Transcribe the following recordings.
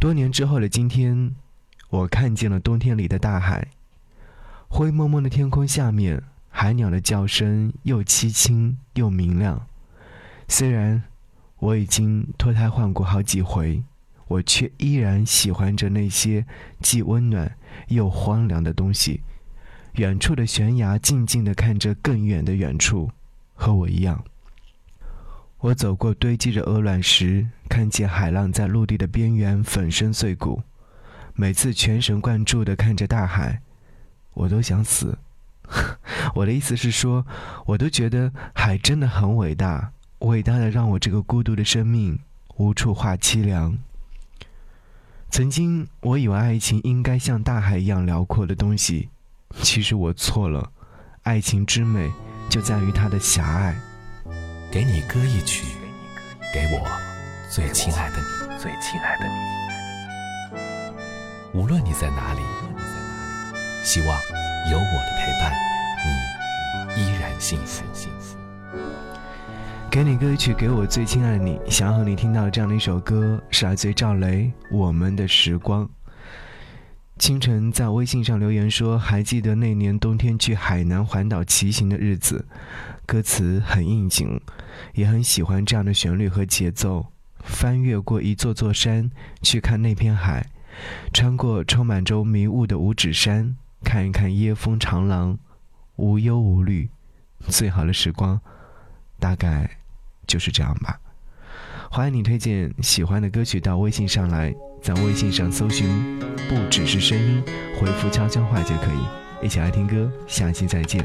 多年之后的今天，我看见了冬天里的大海。灰蒙蒙的天空下面，海鸟的叫声又凄清又明亮。虽然我已经脱胎换骨好几回，我却依然喜欢着那些既温暖又荒凉的东西。远处的悬崖，静静地看着更远的远处，和我一样。我走过堆积着鹅卵石，看见海浪在陆地的边缘粉身碎骨。每次全神贯注地看着大海，我都想死。我的意思是说，我都觉得海真的很伟大，伟大的让我这个孤独的生命无处话凄凉。曾经我以为爱情应该像大海一样辽阔的东西，其实我错了。爱情之美就在于它的狭隘。给你歌一曲，给我最亲爱的你，最亲爱的你。无论你在哪里，希望有我的陪伴，你依然幸福。给你歌曲，给我最亲爱的你。想要和你听到这样的一首歌，是来自于赵雷《我们的时光》。清晨在微信上留言说：“还记得那年冬天去海南环岛骑行的日子。”歌词很应景，也很喜欢这样的旋律和节奏。翻越过一座座山，去看那片海；穿过充满着迷雾的五指山，看一看椰风长廊，无忧无虑。最好的时光，大概就是这样吧。欢迎你推荐喜欢的歌曲到微信上来，在微信上搜寻“不只是声音”，回复悄悄话就可以。一起来听歌，下期再见。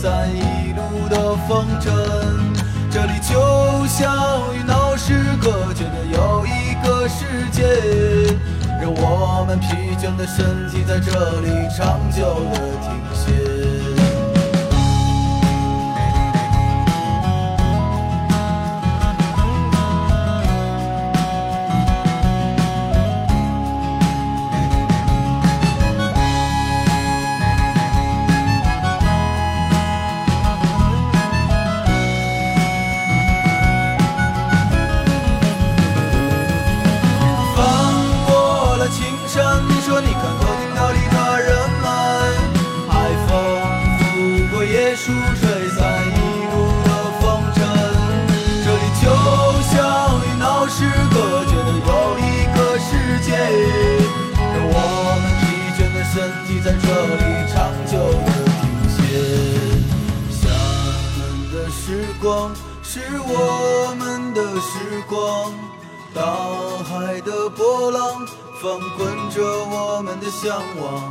散一路的风尘。这里就像与闹市隔绝的又一个世界，让我们疲倦的身体在这里长久的停歇。熟睡在一路的风尘，这里就像与闹市隔绝的又一个世界。让我们疲倦的身体在这里长久地停歇。厦门的时光，是我们的时光；大海的波浪，翻滚着我们的向往。